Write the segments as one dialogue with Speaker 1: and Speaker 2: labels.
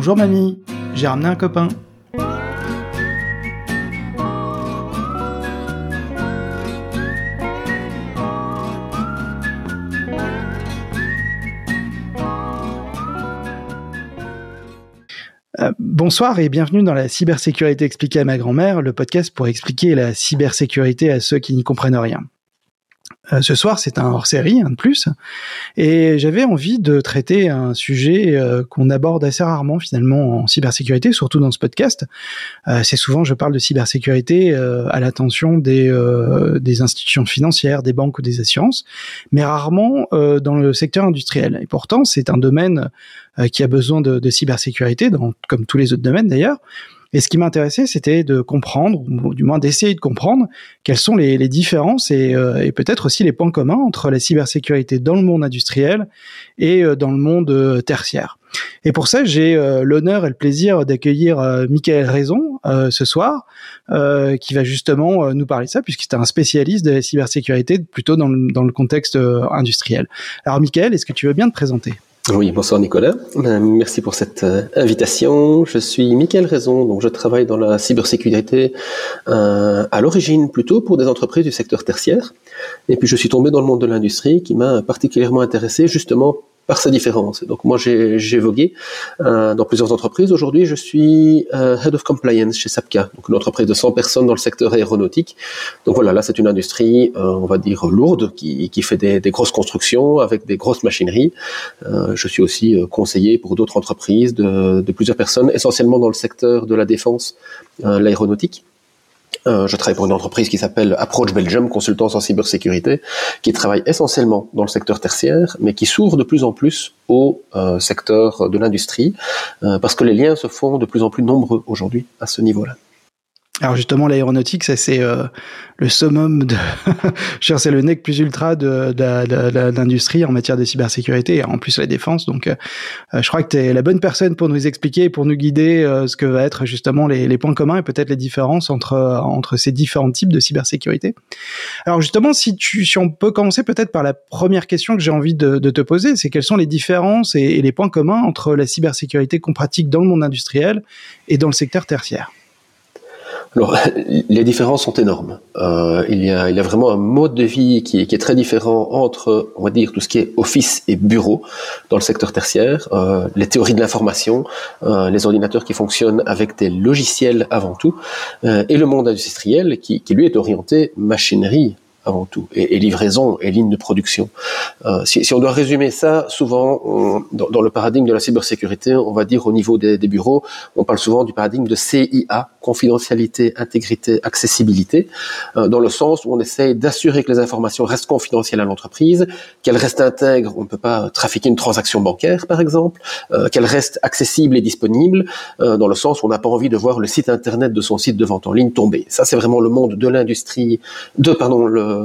Speaker 1: Bonjour mamie, j'ai ramené un copain. Euh, bonsoir et bienvenue dans la cybersécurité expliquée à ma grand-mère, le podcast pour expliquer la cybersécurité à ceux qui n'y comprennent rien. Euh, ce soir, c'est un hors-série, un de plus, et j'avais envie de traiter un sujet euh, qu'on aborde assez rarement finalement en cybersécurité, surtout dans ce podcast. Euh, c'est souvent, je parle de cybersécurité à l'attention des, institutions financières, des banques ou des assurances, mais rarement dans le secteur industriel. Et pourtant, c'est un domaine qui a besoin de, cybersécurité, comme tous les autres domaines d'ailleurs. Et ce qui m'intéressait, c'était de comprendre, ou du moins d'essayer de comprendre, quelles sont les, différences et, euh, et peut-être aussi les points communs entre la cybersécurité dans le monde industriel et euh, dans le monde euh, tertiaire. Et pour ça, j'ai l'honneur et le plaisir d'accueillir Michael Raison ce soir, qui va justement nous parler de ça, puisqu'il est un spécialiste de la cybersécurité plutôt dans le, dans le contexte industriel. Alors Michael, est-ce que tu veux bien te présenter?
Speaker 2: Oui, bonsoir Nicolas. Euh, merci pour cette euh, invitation. Je suis Mickaël Raison, donc je travaille dans la cybersécurité euh, à l'origine plutôt pour des entreprises du secteur tertiaire. Et puis je suis tombé dans le monde de l'industrie qui m'a particulièrement intéressé justement par sa différence. Donc moi j'ai vogué euh, dans plusieurs entreprises. Aujourd'hui je suis euh, Head of Compliance chez Sapka, donc une entreprise de 100 personnes dans le secteur aéronautique. Donc voilà, là c'est une industrie, euh, on va dire, lourde, qui, qui fait des, des, grosses constructions avec des grosses machineries. Euh, je suis aussi euh, conseiller pour d'autres entreprises de, de, plusieurs personnes, essentiellement dans le secteur de la défense, euh, l'aéronautique. Euh, je travaille pour une entreprise qui s'appelle Approach Belgium, consultance en cybersécurité, qui travaille essentiellement dans le secteur tertiaire, mais qui s'ouvre de plus en plus au euh, secteur de l'industrie, euh, parce que les liens se font de plus en plus nombreux aujourd'hui à ce niveau-là.
Speaker 1: Alors justement, l'aéronautique, ça c'est euh, le summum de, c'est le nec plus ultra de, de, l'industrie en matière de cybersécurité et en plus la défense. Donc, euh, je crois que tu es la bonne personne pour nous expliquer, pour nous guider euh, ce que va être justement les, les points communs et peut-être les différences entre entre ces différents types de cybersécurité. Alors justement, si tu, si on peut commencer peut-être par la première question que j'ai envie de, de, te poser, c'est quelles sont les différences et, et les points communs entre la cybersécurité qu'on pratique dans le monde industriel et dans le secteur tertiaire?
Speaker 2: Alors, les différences sont énormes. Euh, il, y a, vraiment un mode de vie qui est, très différent entre, on va dire, tout ce qui est office et bureau dans le secteur tertiaire, euh, les théories de l'information, euh, les ordinateurs qui fonctionnent avec des logiciels avant tout, et le monde industriel qui lui est orienté machinerie avant tout, et, livraison et ligne de production. Euh, si, on doit résumer ça, souvent, dans, le paradigme de la cybersécurité, on va dire au niveau des, bureaux, on parle souvent du paradigme de CIA, confidentialité, intégrité, accessibilité, euh, dans le sens où on essaye d'assurer que les informations restent confidentielles à l'entreprise, qu'elles restent intègres, on ne peut pas trafiquer une transaction bancaire, par exemple, euh, qu'elles restent accessibles et disponibles, dans le sens où on n'a pas envie de voir le site internet de son site de vente en ligne tomber. Ça, c'est vraiment le monde de l'industrie, de, pardon, le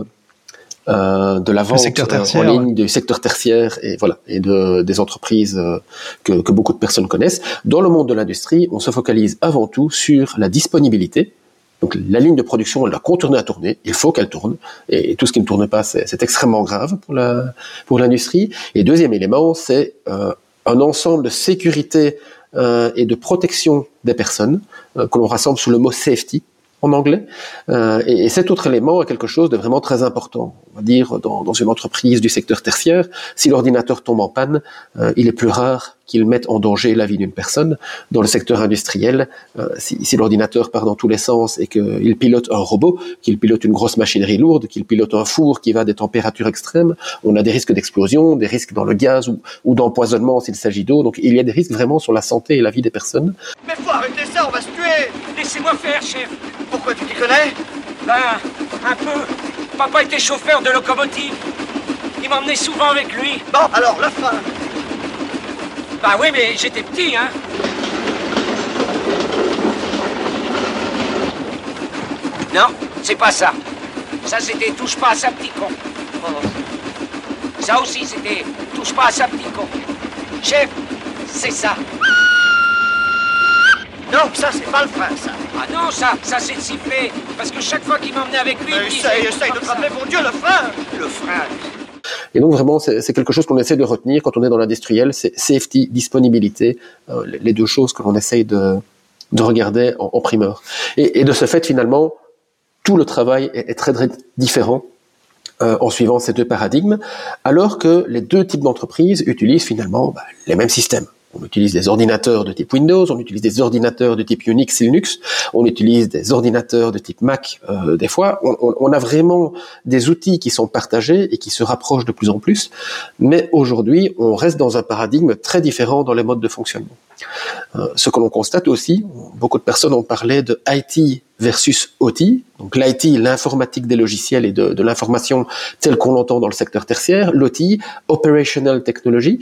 Speaker 2: euh, de la vente euh, en ligne du secteur tertiaire et voilà et de des entreprises euh, que, que, beaucoup de personnes connaissent. Dans le monde de l'industrie, on se focalise avant tout sur la disponibilité. Donc la ligne de production, elle doit continuer à tourner. Il faut qu'elle tourne et, tout ce qui ne tourne pas, c'est extrêmement grave pour la pour l'industrie. Et deuxième élément, c'est euh, un ensemble de sécurité euh, et de protection des personnes que l'on rassemble sous le mot safety en anglais. Euh, et, et, cet autre élément est quelque chose de vraiment très important. On va dire, dans, une entreprise du secteur tertiaire, si l'ordinateur tombe en panne, euh, il est plus rare qu'il mette en danger la vie d'une personne. Dans le secteur industriel, euh, si, si l'ordinateur part dans tous les sens et qu'il pilote un robot, qu'il pilote une grosse machinerie lourde, qu'il pilote un four qui va à des températures extrêmes, on a des risques d'explosion, des risques dans le gaz ou, ou d'empoisonnement s'il s'agit d'eau. Donc il y a des risques vraiment sur la santé et la vie des personnes.
Speaker 3: Mais faut arrêter ça, on va se tuer
Speaker 4: Laissez-moi faire, chef
Speaker 3: pourquoi tu t'y connais
Speaker 4: Ben, un peu. Papa était chauffeur de locomotive. Il m'emmenait souvent avec lui.
Speaker 3: Bon, alors, la fin.
Speaker 4: Bah oui, mais j'étais petit, hein. Non, c'est pas ça. Ça, c'était touche pas à sa petit con. Ça aussi, c'était touche pas à sa petit con. Chef, c'est ça.
Speaker 3: Non, ça, c'est pas le frein, ça.
Speaker 4: Ah non, ça, ça c'est de siffler. Parce que chaque fois qu'il m'emmenait avec lui,
Speaker 3: il
Speaker 4: disait...
Speaker 3: Essaye, essaye de te rappeler, mon Dieu, le frein
Speaker 4: Le frein
Speaker 2: Et donc vraiment, c'est quelque chose qu'on essaie de retenir quand on est dans l'industriel, c'est safety, disponibilité, euh, les deux choses que l'on essaye de, de regarder en, primeur. Et, et, de ce fait, finalement, tout le travail est, est très, très différent euh, en suivant ces deux paradigmes, alors que les deux types d'entreprises utilisent finalement bah, les mêmes systèmes. On utilise des ordinateurs de type Windows, on utilise des ordinateurs de type Unix et Linux, on utilise des ordinateurs de type Mac euh, des fois. On, a vraiment des outils qui sont partagés et qui se rapprochent de plus en plus. Mais aujourd'hui, on reste dans un paradigme très différent dans les modes de fonctionnement. Euh, ce que l'on constate aussi, beaucoup de personnes ont parlé de IT versus OT. Donc l'IT, l'informatique des logiciels et de, de l'information telle qu'on l'entend dans le secteur tertiaire. L'OT, Operational Technology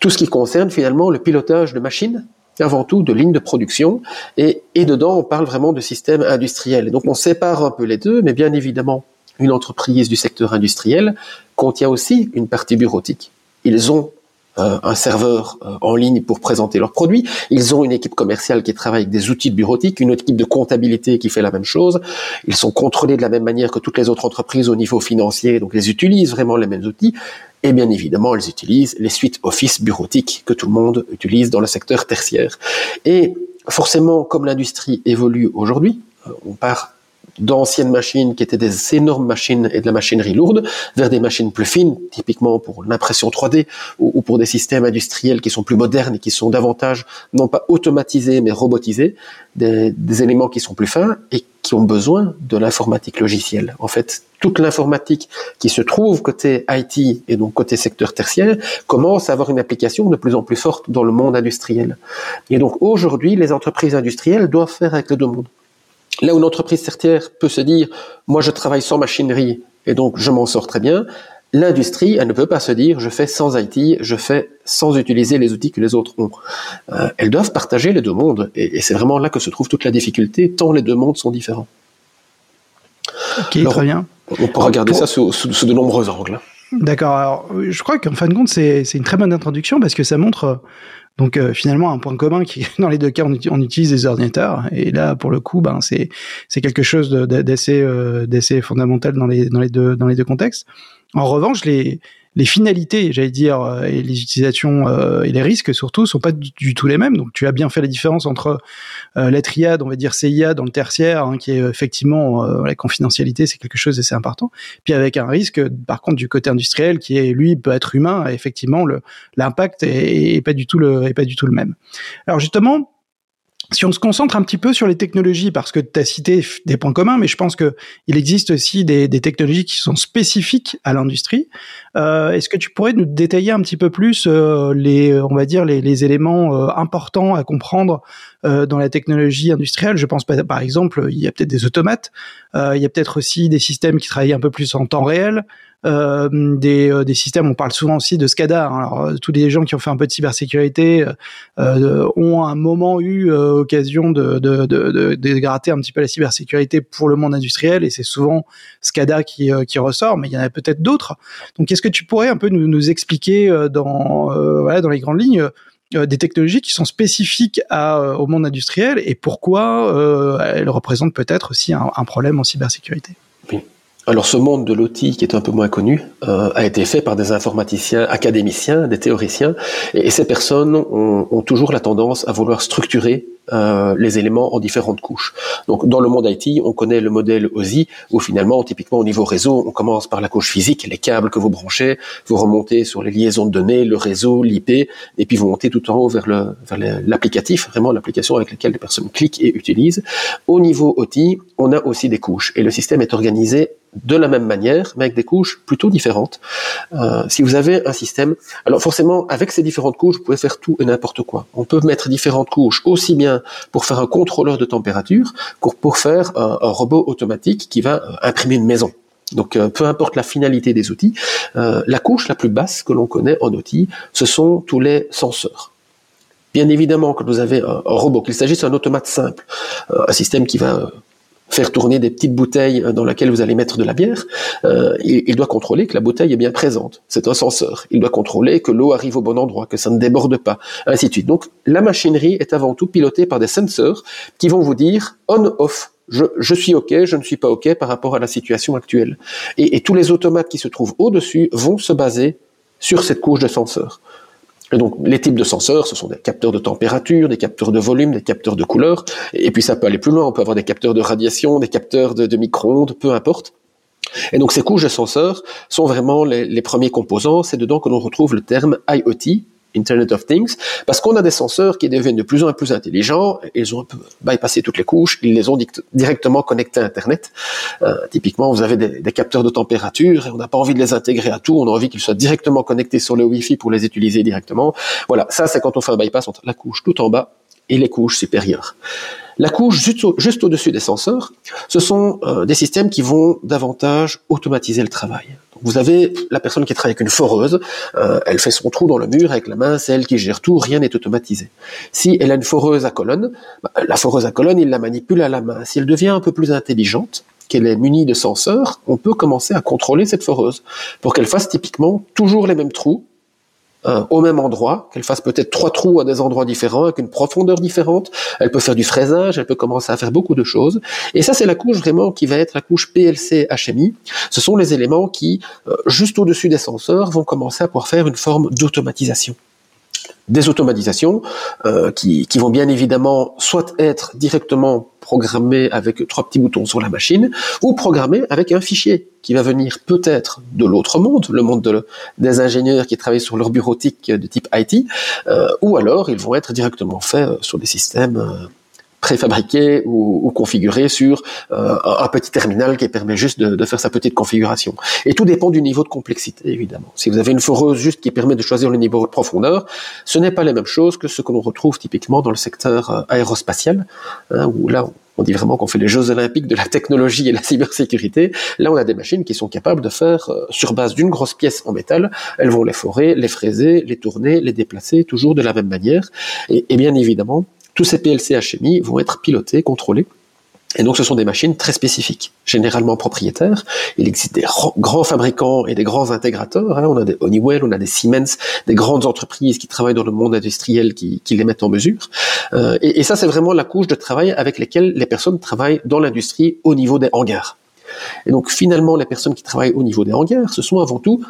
Speaker 2: tout ce qui concerne finalement le pilotage de machines, avant tout de lignes de production, et, dedans on parle vraiment de système industriel. donc on sépare un peu les deux, mais bien évidemment, une entreprise du secteur industriel contient aussi une partie bureautique. Ils ont un serveur euh, en ligne pour présenter leurs produits. Ils ont une équipe commerciale qui travaille avec des outils de bureautique, une équipe de comptabilité qui fait la même chose. Ils sont contrôlés de la même manière que toutes les autres entreprises au niveau financier, donc ils utilisent vraiment les mêmes outils. Et bien évidemment, ils utilisent les suites Office bureautiques que tout le monde utilise dans le secteur tertiaire. Et forcément, comme l'industrie évolue aujourd'hui, euh, on part d'anciennes machines qui étaient des énormes machines et de la machinerie lourde vers des machines plus fines, typiquement pour l'impression 3D ou, pour des systèmes industriels qui sont plus modernes et qui sont davantage, non pas automatisés, mais robotisés, des, des éléments qui sont plus fins et qui ont besoin de l'informatique logicielle. En fait, toute l'informatique qui se trouve côté IT et donc côté secteur tertiaire commence à avoir une application de plus en plus forte dans le monde industriel. Et donc aujourd'hui, les entreprises industrielles doivent faire avec les deux mondes. Là où une entreprise tertiaire peut se dire, moi je travaille sans machinerie et donc je m'en sors très bien, l'industrie, elle ne peut pas se dire, je fais sans IT, je fais sans utiliser les outils que les autres ont. Euh, elles doivent partager les deux mondes et, c'est vraiment là que se trouve toute la difficulté, tant les deux mondes sont différents.
Speaker 1: Ok, très bien.
Speaker 2: On peut regarder ça sous, sous, de nombreux angles.
Speaker 1: D'accord. Alors, je crois qu'en fin de compte, c'est une très bonne introduction parce que ça montre donc euh, finalement un point commun qui dans les deux cas on, utilise des ordinateurs et là pour le coup ben c'est quelque chose d'assez euh, d'assez fondamental dans les dans les deux dans les deux contextes. En revanche les les finalités, j'allais dire, euh, et les utilisations euh, et les risques surtout sont pas du, tout les mêmes. Donc tu as bien fait la différence entre euh, la triade, on va dire CIA dans le tertiaire, hein, qui est effectivement la confidentialité, c'est quelque chose d'assez important. Puis avec un risque, par contre, du côté industriel, qui est lui peut être humain, effectivement, l'impact est, est, pas du tout le est pas du tout le même. Alors justement, si on se concentre un petit peu sur les technologies, parce que tu as cité des points communs, mais je pense que il existe aussi des, des technologies qui sont spécifiques à l'industrie. Euh, Est-ce que tu pourrais nous détailler un petit peu plus euh, les, on va dire, les, les éléments euh, importants à comprendre euh, dans la technologie industrielle? Je pense par exemple, il y a peut-être des automates, euh, il y a peut-être aussi des systèmes qui travaillent un peu plus en temps réel. Euh, des, euh, des, systèmes. On parle souvent aussi de SCADA. Hein. Alors, euh, tous les gens qui ont fait un peu de cybersécurité euh, ont à un moment eu occasion de, de, de, gratter un petit peu la cybersécurité pour le monde industriel, et c'est souvent SCADA qui, ressort, mais il y en a peut-être d'autres. Donc, est-ce que tu pourrais un peu nous, expliquer dans, voilà, dans les grandes lignes des technologies qui sont spécifiques au monde industriel et pourquoi euh, elles représentent peut-être aussi un, un problème en cybersécurité?
Speaker 2: Oui. Alors ce monde de l'OTI, qui est un peu moins connu, euh, a été fait par des informaticiens, académiciens, des théoriciens, et, ces personnes ont, ont, toujours la tendance à vouloir structurer euh, les éléments en différentes couches. Donc dans le monde IT, on connaît le modèle OSI, où finalement, typiquement au niveau réseau, on commence par la couche physique, les câbles que vous branchez, vous remontez sur les liaisons de données, le réseau, l'IP, et puis vous montez tout en haut vers l'applicatif, vers vraiment l'application avec laquelle les personnes cliquent et utilisent. Au niveau OT, on a aussi des couches, et le système est organisé de la même manière, mais avec des couches plutôt différentes. Euh, si vous avez un système, alors forcément, avec ces différentes couches, vous pouvez faire tout et n'importe quoi. On peut mettre différentes couches aussi bien pour faire un contrôleur de température que pour faire un, robot automatique qui va euh, imprimer une maison. Donc, euh, peu importe la finalité des outils, la couche la plus basse que l'on connaît en outil, ce sont tous les senseurs. Bien évidemment, que vous avez un robot, qu'il s'agisse d'un automate simple, un système qui va faire tourner des petites bouteilles dans lesquelles vous allez mettre de la bière, euh, il, il, doit contrôler que la bouteille est bien présente. C'est un senseur. Il doit contrôler que l'eau arrive au bon endroit, que ça ne déborde pas, ainsi de suite. Donc la machinerie est avant tout pilotée par des sensors qui vont vous dire on-off je, je, suis OK, je ne suis pas OK par rapport à la situation actuelle. Et, et tous les automates qui se trouvent au-dessus vont se baser sur cette couche de senseurs. Et donc, les types de senseurs, ce sont des capteurs de température, des capteurs de volume, des capteurs de couleur, et puis ça peut aller plus loin, on peut avoir des capteurs de radiation, des capteurs de, de micro-ondes, peu importe. Et donc, ces couches de senseurs sont vraiment les premiers composants, c'est dedans que l'on retrouve le terme IoT, Internet of Things, parce qu'on a des senseurs qui deviennent de plus en plus intelligents, ils ont un peu bypassé toutes les couches, ils les ont directement connectés à Internet. Euh, typiquement, vous avez des, capteurs de température, et on n'a pas envie de les intégrer à tout, on a envie qu'ils soient directement connectés sur le Wi-Fi pour les utiliser directement. Voilà, ça c'est quand on fait un bypass entre la couche tout en bas et les couches supérieures. La couche juste au-dessus des senseurs, ce sont euh, des systèmes qui vont davantage automatiser le travail. Vous avez la personne qui travaille avec une foreuse, euh, elle fait son trou dans le mur avec la main, c'est elle qui gère tout, rien n'est automatisé. Si elle a une foreuse à colonne, bah, la foreuse à colonne, il la manipule à la main. Si elle devient un peu plus intelligente, qu'elle est munie de senseurs, on peut commencer à contrôler cette foreuse pour qu'elle fasse typiquement toujours les mêmes trous euh, au même endroit, qu'elle fasse peut-être trois trous à des endroits différents, avec une profondeur différente. Elle peut faire du fraisage, elle peut commencer à faire beaucoup de choses. Et ça, c'est la couche vraiment qui va être la couche PLC HMI. Ce sont les éléments qui, euh, juste au-dessus des senseurs, vont commencer à pouvoir faire une forme d'automatisation des automatisations euh, qui, qui, vont bien évidemment soit être directement programmées avec trois petits boutons sur la machine, ou programmées avec un fichier qui va venir peut-être de l'autre monde, le monde de, des ingénieurs qui travaillent sur leur bureautique de type IT, euh, ou alors ils vont être directement faits sur des systèmes euh, préfabriqué ou, ou configuré sur euh, un petit terminal qui permet juste de, de, faire sa petite configuration. Et tout dépend du niveau de complexité, évidemment. Si vous avez une foreuse juste qui permet de choisir le niveau de profondeur, ce n'est pas la même chose que ce que l'on retrouve typiquement dans le secteur euh, aérospatial, hein, où là, on dit vraiment qu'on fait les Jeux olympiques de la technologie et la cybersécurité. Là, on a des machines qui sont capables de faire, euh, sur base d'une grosse pièce en métal, elles vont les forer, les fraiser, les tourner, les déplacer, toujours de la même manière. Et, et bien évidemment, tous ces PLC HMI vont être pilotés, contrôlés. Et donc, ce sont des machines très spécifiques, généralement propriétaires. Il existe des grands fabricants et des grands intégrateurs. Hein. On a des Honeywell, on a des Siemens, des grandes entreprises qui travaillent dans le monde industriel qui, les mettent en mesure. Euh, et, et, ça, c'est vraiment la couche de travail avec lesquelles les personnes travaillent dans l'industrie au niveau des hangars. Et donc, finalement, les personnes qui travaillent au niveau des hangars, ce sont avant tout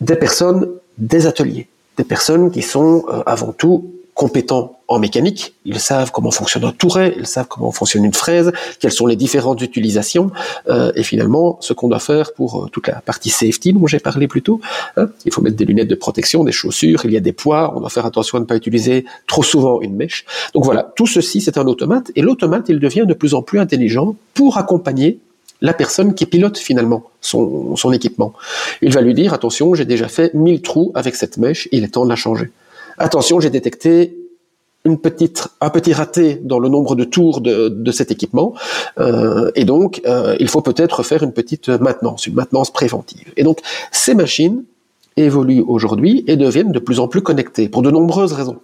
Speaker 2: des personnes des ateliers, des personnes qui sont euh, avant tout compétents en mécanique, ils savent comment fonctionne un touret, ils savent comment fonctionne une fraise, quelles sont les différentes utilisations, euh, et finalement ce qu'on doit faire pour euh, toute la partie safety dont j'ai parlé plus tôt. Hein, il faut mettre des lunettes de protection, des chaussures, il y a des poids, on doit faire attention à ne pas utiliser trop souvent une mèche. Donc voilà, tout ceci c'est un automate, et l'automate il devient de plus en plus intelligent pour accompagner la personne qui pilote finalement son, son équipement. Il va lui dire, attention, j'ai déjà fait 1000 trous avec cette mèche, il est temps de la changer attention, j'ai détecté une petite, un petit raté dans le nombre de tours de, cet équipement, euh, et donc euh, il faut peut-être faire une petite maintenance, une maintenance préventive. Et donc ces machines évoluent aujourd'hui et deviennent de plus en plus connectées pour de nombreuses raisons.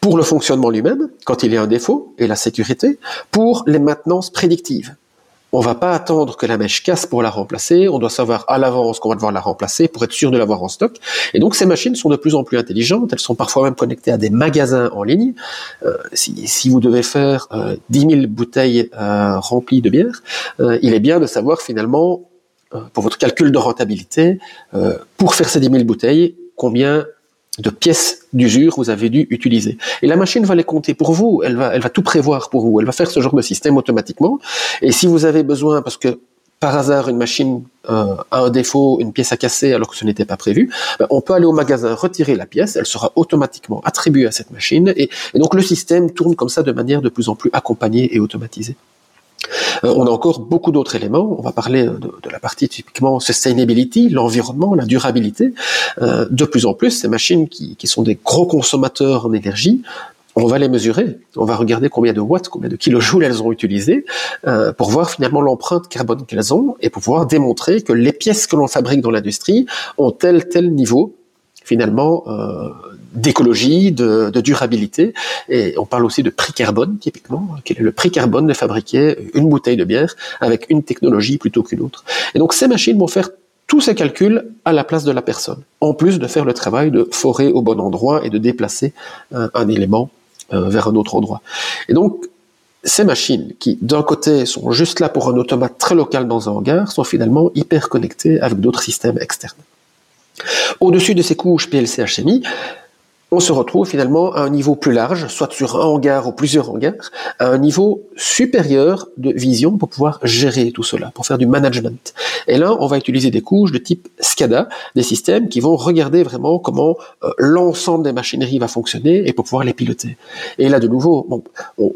Speaker 2: Pour le fonctionnement lui-même, quand il y a un défaut, et la sécurité, pour les maintenances prédictives, on va pas attendre que la mèche casse pour la remplacer. On doit savoir à l'avance qu'on va devoir la remplacer pour être sûr de l'avoir en stock. Et donc ces machines sont de plus en plus intelligentes. Elles sont parfois même connectées à des magasins en ligne. Euh, si, vous devez faire euh, 10 000 bouteilles euh, remplies de bière, euh, il est bien de savoir finalement pour votre calcul de rentabilité, pour faire ces 10 000 bouteilles, combien de pièces d'usure vous avez dû utiliser. Et la machine va les compter pour vous, elle va, elle va tout prévoir pour vous, elle va faire ce genre de système automatiquement. Et si vous avez besoin, parce que par hasard une machine euh, a un défaut, une pièce à casser alors que ce n'était pas prévu, ben, on peut aller au magasin retirer la pièce, elle sera automatiquement attribuée à cette machine, et, et donc le système tourne comme ça de manière de plus en plus accompagnée et automatisée. Euh, on a encore beaucoup d'autres éléments. On va parler de, de, la partie typiquement sustainability, l'environnement, la durabilité. Euh, de plus en plus, ces machines qui, sont des gros consommateurs en énergie, on va les mesurer. On va regarder combien de watts, combien de kilojoules elles ont utilisé euh, pour voir finalement l'empreinte carbone qu'elles ont et pouvoir démontrer que les pièces que l'on fabrique dans l'industrie ont tel tel niveau finalement euh, d'écologie, de, de, durabilité. Et on parle aussi de prix carbone, typiquement. Quel est le prix carbone de fabriquer une bouteille de bière avec une technologie plutôt qu'une autre Et donc ces machines vont faire tous ces calculs à la place de la personne, en plus de faire le travail de forer au bon endroit et de déplacer un, élément euh, vers un autre endroit. Et donc, ces machines qui, d'un côté, sont juste là pour un automate très local dans un hangar, sont finalement hyper connectées avec d'autres systèmes externes. Au-dessus de ces couches PLC HMI, on se retrouve finalement à un niveau plus large, soit sur un hangar ou plusieurs hangars, à un niveau supérieur de vision pour pouvoir gérer tout cela, pour faire du management. Et là, on va utiliser des couches de type SCADA, des systèmes qui vont regarder vraiment comment euh, l'ensemble des machineries va fonctionner et pour pouvoir les piloter. Et là, de nouveau, bon, on,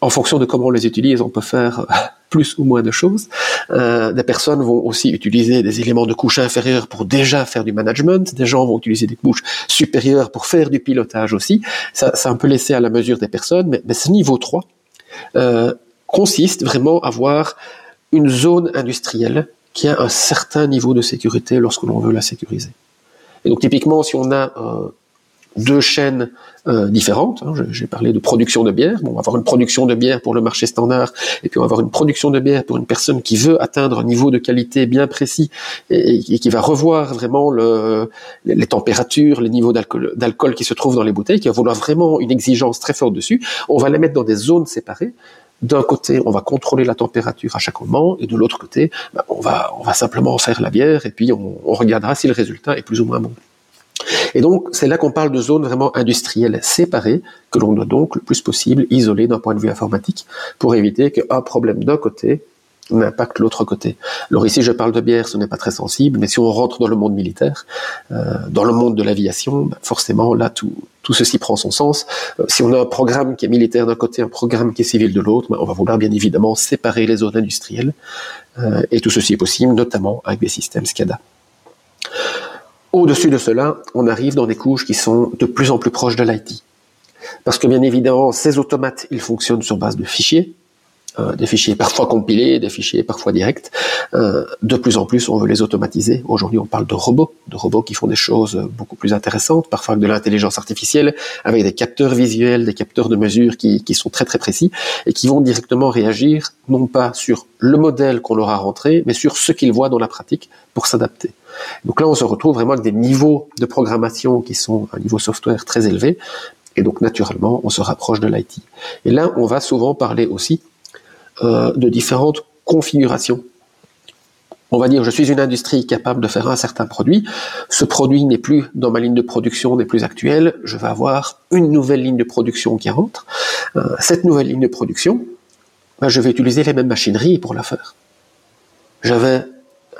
Speaker 2: en fonction de comment on les utilise, on peut faire euh, plus ou moins de choses. Euh, des personnes vont aussi utiliser des éléments de couche inférieure pour déjà faire du management. Des gens vont utiliser des couches supérieures pour faire du pilotage aussi. Ça, c'est un peu laissé à la mesure des personnes, mais, ce niveau 3 euh, consiste vraiment à avoir une zone industrielle qui a un certain niveau de sécurité lorsque l'on veut la sécuriser. Et donc typiquement, si on a euh, deux chaînes euh, différentes. Hein. J'ai parlé de production de bière. Bon, on va avoir une production de bière pour le marché standard, et puis on va avoir une production de bière pour une personne qui veut atteindre un niveau de qualité bien précis et, qui va revoir vraiment le, les températures, les niveaux d'alcool qui se trouvent dans les bouteilles, qui va vouloir vraiment une exigence très forte dessus. On va les mettre dans des zones séparées. D'un côté, on va contrôler la température à chaque moment, et de l'autre côté, ben, on, va, on va simplement faire la bière, et puis on, on regardera si le résultat est plus ou moins bon. Et donc, c'est là qu'on parle de zones vraiment industrielles séparées, que l'on doit donc le plus possible isoler d'un point de vue informatique, pour éviter qu'un problème d'un côté n'impacte l'autre côté. Alors ici, je parle de bière, ce n'est pas très sensible, mais si on rentre dans le monde militaire, euh, dans le monde de l'aviation, bah, forcément, là, tout, tout ceci prend son sens. Euh, si on a un programme qui est militaire d'un côté, un programme qui est civil de l'autre, bah, on va vouloir bien évidemment séparer les zones industrielles, euh, et tout ceci est possible, notamment avec des systèmes SCADA. Au-dessus de cela, on arrive dans des couches qui sont de plus en plus proches de l'IT. Parce que bien évidemment, ces automates, ils fonctionnent sur base de fichiers, euh, des fichiers parfois compilés, des fichiers parfois directs. Euh, de plus en plus, on veut les automatiser. Aujourd'hui, on parle de robots, de robots qui font des choses beaucoup plus intéressantes, parfois avec de l'intelligence artificielle, avec des capteurs visuels, des capteurs de mesure qui, qui sont très très précis et qui vont directement réagir non pas sur le modèle qu'on leur a rentré, mais sur ce qu'ils voient dans la pratique pour s'adapter. Donc là, on se retrouve vraiment avec des niveaux de programmation qui sont un niveau software très élevé, et donc naturellement, on se rapproche de l'IT. Et là, on va souvent parler aussi euh, de différentes configurations. On va dire, je suis une industrie capable de faire un certain produit. Ce produit n'est plus dans ma ligne de production, n'est plus actuel. Je vais avoir une nouvelle ligne de production qui rentre. Euh, cette nouvelle ligne de production, ben, je vais utiliser les mêmes machineries pour la faire. J'avais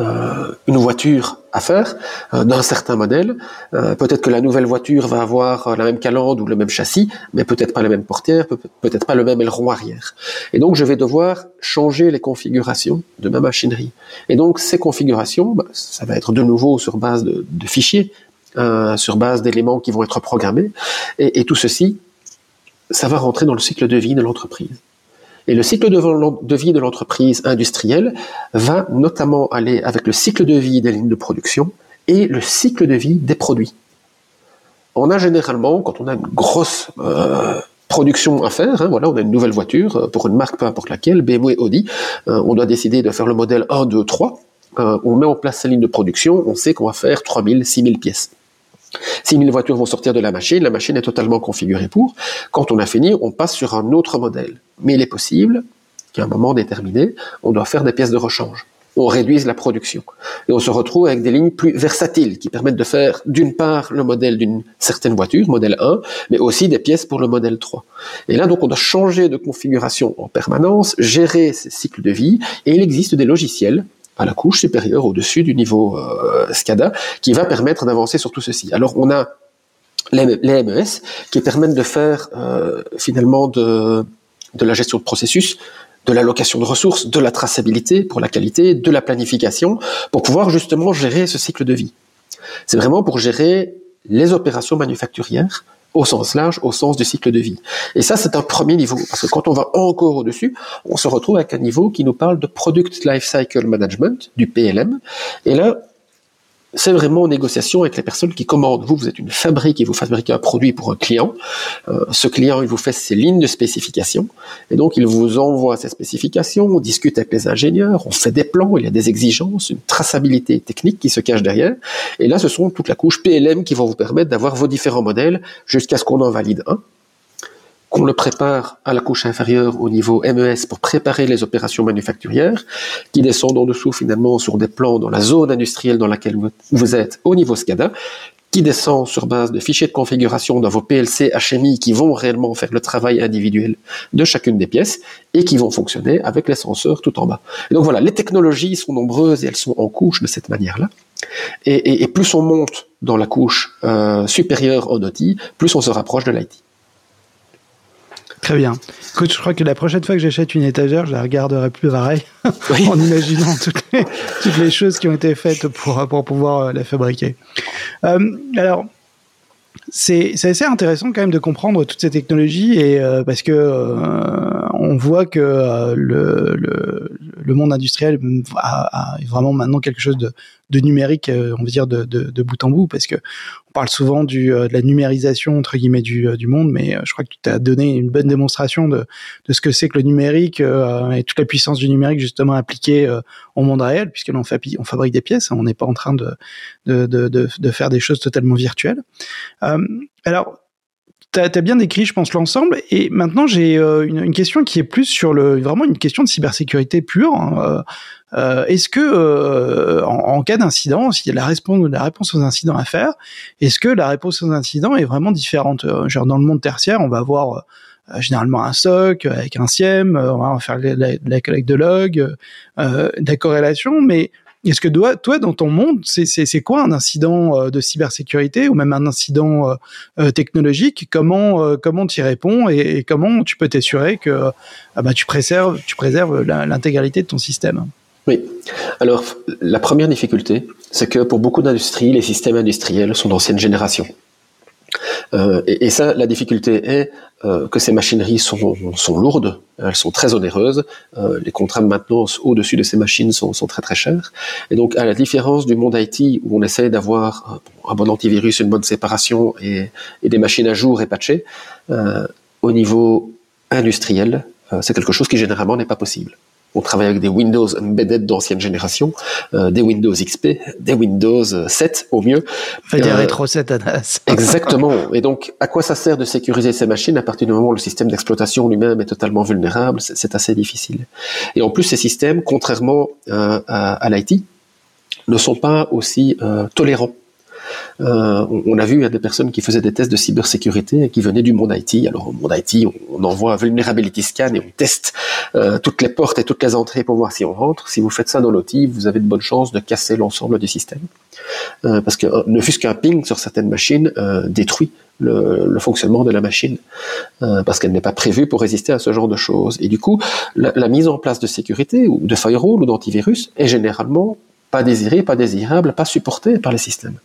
Speaker 2: euh, une voiture à faire euh, d'un certain modèle. Euh, peut-être que la nouvelle voiture va avoir la même calandre ou le même châssis, mais peut-être pas la même portière, peut-être pas le même aileron arrière. Et donc je vais devoir changer les configurations de ma machinerie. Et donc ces configurations, bah, ça va être de nouveau sur base de, fichiers, sur base d'éléments qui vont être programmés. Et, et tout ceci, ça va rentrer dans le cycle de vie de l'entreprise. Et le cycle de vie de l'entreprise industrielle va notamment aller avec le cycle de vie des lignes de production et le cycle de vie des produits. On a généralement, quand on a une grosse euh, production à faire, hein, voilà, on a une nouvelle voiture euh, pour une marque, peu importe laquelle, BMW, Audi, euh, on doit décider de faire le modèle 1, 2, 3, on met en place sa ligne de production, on sait qu'on va faire 3000, 6000 pièces. 6000 voitures vont sortir de la machine, la machine est totalement configurée pour. Quand on a fini, on passe sur un autre modèle. Mais il est possible qu'à un moment déterminé, on doit faire des pièces de rechange. On réduise la production. Et on se retrouve avec des lignes plus versatiles qui permettent de faire d'une part le modèle d'une certaine voiture, modèle 1, mais aussi des pièces pour le modèle 3. Et là, donc, on doit changer de configuration en permanence, gérer ces cycles de vie, et il existe des logiciels à la couche supérieure, au-dessus du niveau euh, SCADA, qui va permettre d'avancer sur tout ceci. Alors on a les, MES qui permettent de faire euh, finalement de, de la gestion de processus, de l'allocation de ressources, de la traçabilité pour la qualité, de la planification, pour pouvoir justement gérer ce cycle de vie. C'est vraiment pour gérer les opérations manufacturières au sens large, au sens du cycle de vie. Et ça, c'est un premier niveau, parce que quand on va encore au-dessus, on se retrouve avec un niveau qui nous parle de Product Lifecycle Management, du PLM. Et là, c'est vraiment en négociation avec les personnes qui commandent. Vous, vous êtes une fabrique et vous fabriquez un produit pour un client. Euh, ce client, il vous fait ses lignes de spécification. Et donc, il vous envoie ces spécifications, on discute avec les ingénieurs, on fait des plans, il y a des exigences, une traçabilité technique qui se cache derrière. Et là, ce sont toute la couche PLM qui vont vous permettre d'avoir vos différents modèles jusqu'à ce qu'on en valide un. Qu'on le prépare à la couche inférieure au niveau MES pour préparer les opérations manufacturières, qui descendent en dessous finalement sur des plans dans la zone industrielle dans laquelle vous êtes au niveau SCADA, qui descend sur base de fichiers de configuration dans vos PLC HMI qui vont réellement faire le travail individuel de chacune des pièces et qui vont fonctionner avec les senseurs tout en bas. Et donc voilà, les technologies sont nombreuses et elles sont en couche de cette manière-là. Et, plus on monte dans la couche euh, supérieure en OT, plus on se rapproche de l'IT.
Speaker 1: Très bien. Écoute, je crois que la prochaine fois que j'achète une étagère, je la regarderai plus pareil, en imaginant toutes les, toutes les, choses qui ont été faites pour, pour pouvoir euh, la fabriquer. Euh, alors, c'est assez intéressant quand même de comprendre toutes ces technologies et euh, parce que euh, on voit que euh, le, le, le, monde industriel a, a, vraiment maintenant quelque chose de, de numérique, on va dire de, bout en bout, parce que on parle souvent du, de la numérisation entre guillemets du, du monde, mais je crois que tu as donné une bonne démonstration de, ce que c'est que le numérique et toute la puissance du numérique justement appliquée au monde réel, puisque on fabrique des pièces, on n'est pas en train de, faire des choses totalement virtuelles. alors, tu as, bien décrit, je pense, l'ensemble. Et maintenant, j'ai euh, une, une, question qui est plus sur le, vraiment une question de cybersécurité pure. Hein. Euh, euh, est-ce que, euh, en, cas d'incident, s'il y a la réponse, la réponse aux incidents à faire, est-ce que la réponse aux incidents est vraiment différente? Genre dans le monde tertiaire, on va avoir généralement un SOC avec un SIEM, on va faire la, la, collecte de logs, euh, de la corrélation, mais est-ce que toi, dans ton monde, c'est quoi un incident euh, de cybersécurité ou même un incident euh, euh, technologique? Comment comment tu y réponds et, comment tu peux t'assurer que ah bah, tu préserves tu préserves l'intégralité de ton système?
Speaker 2: Oui. Alors la première difficulté, c'est que pour beaucoup d'industries, les systèmes industriels sont d'ancienne génération. Euh, et, ça, la difficulté est euh, que ces machineries sont, lourdes, elles sont très onéreuses, euh, les contrats de maintenance au-dessus de ces machines sont, très très chers. Et donc, à la différence du monde IT où on essaie d'avoir un bon antivirus, une bonne séparation et, et des machines à jour et patchées, au niveau industriel, c'est quelque chose qui généralement n'est pas possible on travaille avec des Windows embedded d'ancienne génération, euh, des Windows XP, des Windows 7 au mieux.
Speaker 1: Fait des euh, rétro 7 ANAS.
Speaker 2: exactement. Et donc, à quoi ça sert de sécuriser ces machines à partir du moment où le système d'exploitation lui-même est totalement vulnérable? C'est assez difficile. Et en plus, ces systèmes, contrairement euh, à, à l'IT, ne sont pas aussi euh, tolérants euh, on, a vu il y a des personnes qui faisaient des tests de cybersécurité et qui venaient du monde IT. Alors au monde IT, on, envoie un vulnerability scan et on teste euh, toutes les portes et toutes les entrées pour voir si on rentre. Si vous faites ça dans l'OT, vous avez de bonnes chances de casser l'ensemble du système. Euh, parce que ne fût-ce qu'un ping sur certaines machines détruit le, fonctionnement de la machine, parce qu'elle n'est pas prévue pour résister à ce genre de choses. Et du coup, la, la mise en place de sécurité ou de firewall ou d'antivirus est généralement pas désirée, pas désirable, pas supportée par les systèmes.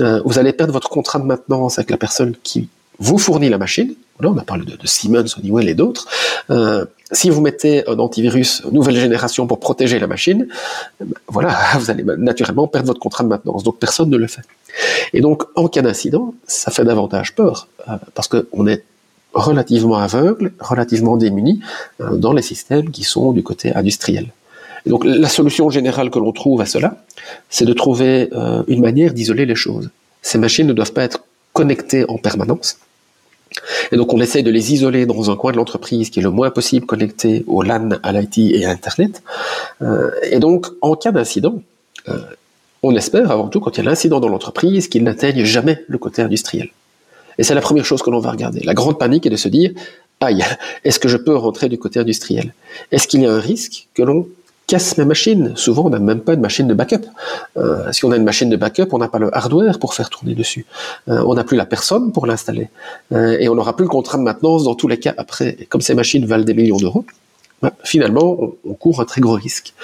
Speaker 2: Euh, vous allez perdre votre contrat de maintenance avec la personne qui vous fournit la machine. Là, on a parlé de, de Siemens, Honeywell et d'autres. Euh, si vous mettez un antivirus nouvelle génération pour protéger la machine, euh, voilà, vous allez naturellement perdre votre contrat de maintenance. Donc personne ne le fait. Et donc, en cas d'incident, ça fait davantage peur parce qu'on est relativement aveugle, relativement démuni dans les systèmes qui sont du côté industriel donc la solution générale que l'on trouve à cela, c'est de trouver euh, une manière d'isoler les choses. Ces machines ne doivent pas être connectées en permanence. Et donc on essaie de les isoler dans un coin de l'entreprise qui est le moins possible connecté au LAN, à l'IT et à Internet. Euh, et donc en cas d'incident, euh, on espère avant tout quand il y a l'incident dans l'entreprise qu'il n'atteigne jamais le côté industriel. Et c'est la première chose que l'on va regarder. La grande panique est de se dire, aïe, est-ce que je peux rentrer du côté industriel? Est-ce qu'il y a un risque que l'on casse mes machines. Souvent, on n'a même pas de machine de backup. Euh, si on a une machine de backup, on n'a pas le hardware pour faire tourner dessus. Euh, on n'a plus la personne pour l'installer. Euh, et on n'aura plus le contrat de maintenance dans tous les cas après. comme ces machines valent des millions d'euros, bah, finalement, on, on, court un très gros risque.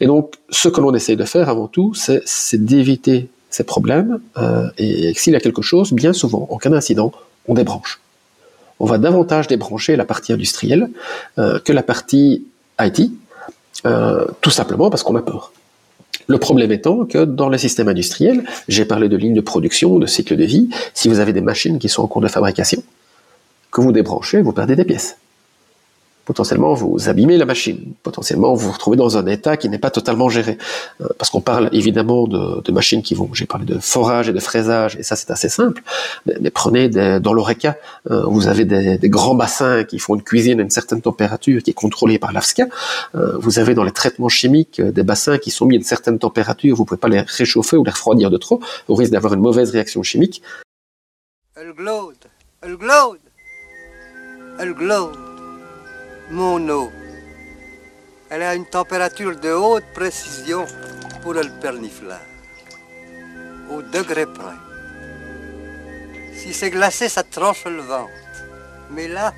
Speaker 2: Et donc, ce que l'on essaye de faire avant tout, c'est d'éviter ces problèmes. Euh, et s'il y a quelque chose, bien souvent, en cas d'incident, on débranche. On va davantage débrancher la partie industrielle euh, que la partie IT, euh, tout simplement parce qu'on a peur. Le problème étant que dans les systèmes industriels, j'ai parlé de lignes de production, de cycle de vie, si vous avez des machines qui sont en cours de fabrication, que vous débranchez, vous perdez des pièces. Potentiellement vous abîmez la machine, potentiellement vous vous retrouvez dans un état qui n'est pas totalement géré. Euh, parce qu'on parle évidemment de, machines qui vont, j'ai parlé de forage et de fraisage, et ça c'est assez simple, mais, prenez dans l'ORECA, euh, vous avez des, grands bassins qui font une cuisine à une certaine température qui est contrôlée par l'AFSCA, euh, vous avez dans les traitements chimiques des bassins qui sont mis à une certaine température, vous pouvez pas les réchauffer ou les refroidir de trop, au risque d'avoir une mauvaise réaction chimique.
Speaker 5: Elle glowed, elle glowed, elle. Mon eau, elle a une température de haute précision pour le perniflard, au degré près. Si c'est glacé, ça tranche le ventre. Mais là,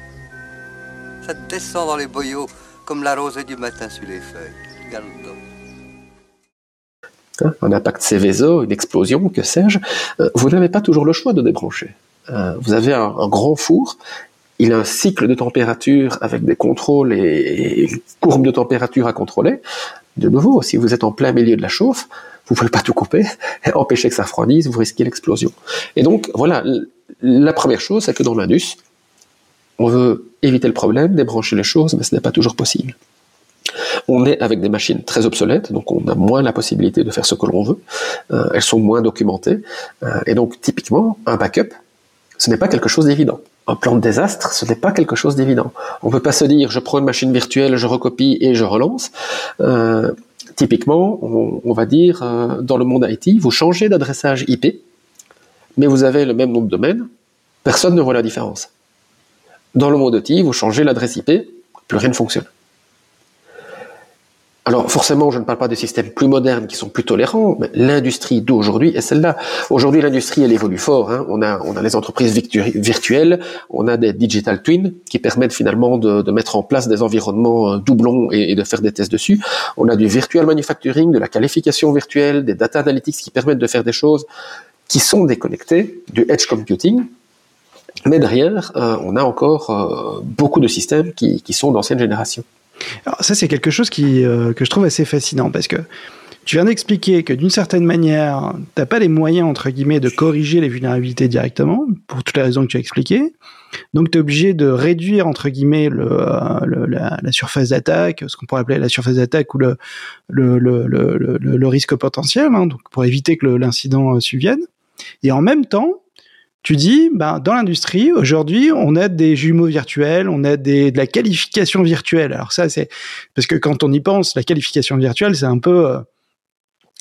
Speaker 5: ça descend dans les boyaux comme la rosée du matin sur les feuilles. Regarde
Speaker 2: un impact Céveso, une explosion, que sais-je, euh, vous n'avez pas toujours le choix de débrancher. Euh, vous avez un, grand four il a un cycle de température avec des contrôles et, courbes de température à contrôler. De nouveau, si vous êtes en plein milieu de la chauffe, vous ne pouvez pas tout couper, empêcher que ça refroidisse, vous risquez l'explosion. Et donc, voilà, la première chose, c'est que dans l'Indus, on veut éviter le problème, débrancher les choses, mais ce n'est pas toujours possible. On est avec des machines très obsolètes, donc on a moins la possibilité de faire ce que l'on veut. Euh, elles sont moins documentées. Euh, et donc, typiquement, un backup, ce n'est pas quelque chose d'évident un plan de désastre, ce n'est pas quelque chose d'évident. On ne peut pas se dire je prends une machine virtuelle, je recopie et je relance. Euh, typiquement, on, va dire euh, dans le monde IT, vous changez d'adressage IP, mais vous avez le même nom de domaine, personne ne voit la différence. Dans le monde IT, vous changez l'adresse IP, plus rien ne fonctionne. Alors forcément, je ne parle pas des systèmes plus modernes qui sont plus tolérants, mais l'industrie d'aujourd'hui est celle-là. Aujourd'hui, l'industrie, elle évolue fort. Hein. On, a, on a les entreprises virtuelles, on a des digital twins qui permettent finalement de, de mettre en place des environnements euh, doublons et, de faire des tests dessus. On a du virtual manufacturing, de la qualification virtuelle, des data analytics qui permettent de faire des choses qui sont déconnectées, du edge computing. Mais derrière, euh, on a encore euh, beaucoup de systèmes qui, qui sont d'ancienne génération.
Speaker 1: Alors ça, c'est quelque chose qui, euh, que je trouve assez fascinant parce que tu viens d'expliquer que d'une certaine manière, tu n'as pas les moyens, entre guillemets, de corriger les vulnérabilités directement, pour toutes les raisons que tu as expliquées. Donc tu es obligé de réduire, entre guillemets, le, euh, le la, surface d'attaque, ce qu'on pourrait appeler la surface d'attaque ou le, le, le, risque potentiel, hein, donc pour éviter que l'incident euh, subvienne. Et en même temps, tu dis, ben, dans l'industrie, aujourd'hui, on a des jumeaux virtuels, on a des, de la qualification virtuelle. Alors ça, c'est parce que quand on y pense, la qualification virtuelle, c'est un peu euh,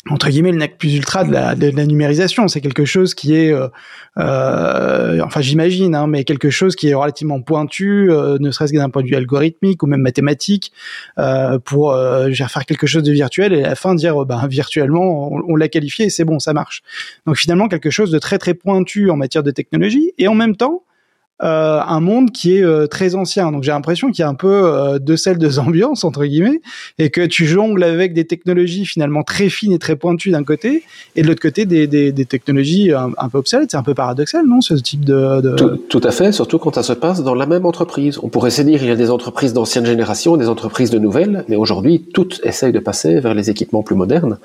Speaker 1: entre guillemets le nec plus ultra de la, de, la numérisation. C'est quelque chose qui est, euh, euh, enfin j'imagine, hein, mais quelque chose qui est relativement pointu, euh, ne serait-ce que d'un point de vue algorithmique ou même mathématique, euh, pour euh, faire quelque chose de virtuel et à la fin dire, ben virtuellement, on, on l'a qualifié, c'est bon, ça marche. Donc finalement quelque chose de très très pointu en matière de technologie et en même temps euh, un monde qui est euh, très ancien. Donc j'ai l'impression qu'il y a un peu euh, de celle de ambiance entre guillemets et que tu jongles avec des technologies finalement très fines et très pointues d'un côté et de l'autre côté des, technologies un, un, peu obsolètes. C'est un peu paradoxal, non, ce type de.
Speaker 2: Tout, tout, à fait, surtout quand ça se passe dans la même entreprise. On pourrait se dire il y a des entreprises d'ancienne génération, des entreprises de nouvelles, mais aujourd'hui toutes essayent de passer vers les équipements plus modernes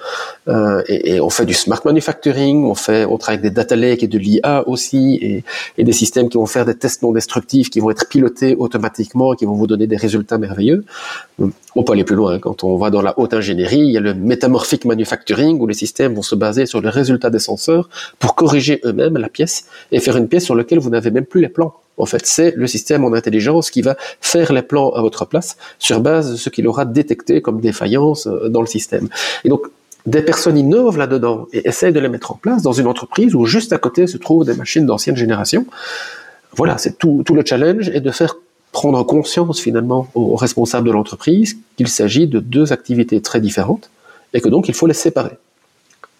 Speaker 2: et, et, on fait du smart manufacturing, on fait, on travaille avec des data lakes et de l'IA aussi et, et des systèmes qui vont faire des tests non destructifs qui vont être pilotés automatiquement, qui vont vous donner des résultats merveilleux. On peut aller plus loin. Quand on va dans la haute ingénierie, il y a le métamorphic manufacturing où les systèmes vont se baser sur le résultat des senseurs pour corriger eux-mêmes la pièce et faire une pièce sur laquelle vous n'avez même plus les plans. En fait, c'est le système en intelligence qui va faire les plans à votre place sur base de ce qu'il aura détecté comme défaillance euh, dans le système. Et donc, des personnes innovent là-dedans et essayent de les mettre en place dans une entreprise où juste à côté se trouvent des machines d'ancienne génération voilà, c'est tout, tout, le challenge est de faire prendre conscience finalement aux, responsables de l'entreprise qu'il s'agit de deux activités très différentes et que donc il faut les séparer.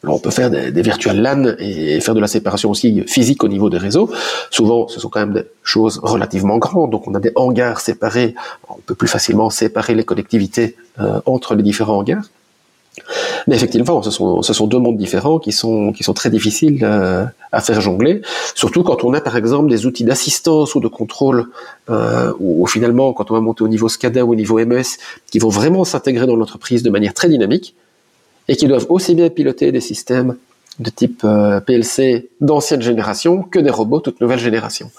Speaker 2: Alors on peut faire des, des LAN et faire de la séparation aussi physique au niveau des réseaux. Souvent, ce sont quand même des choses relativement grandes. Donc on a des hangars séparés. On peut plus facilement séparer les connectivités euh, entre les différents hangars. Mais effectivement, ce sont, ce sont deux mondes différents qui sont, qui sont très difficiles euh, à faire jongler, surtout quand on a par exemple des outils d'assistance ou de contrôle, euh, ou, finalement quand on va monter au niveau SCADA ou au niveau MES, qui vont vraiment s'intégrer dans l'entreprise de manière très dynamique, et qui doivent aussi bien piloter des systèmes de type euh, PLC d'ancienne génération que des robots toute nouvelle génération.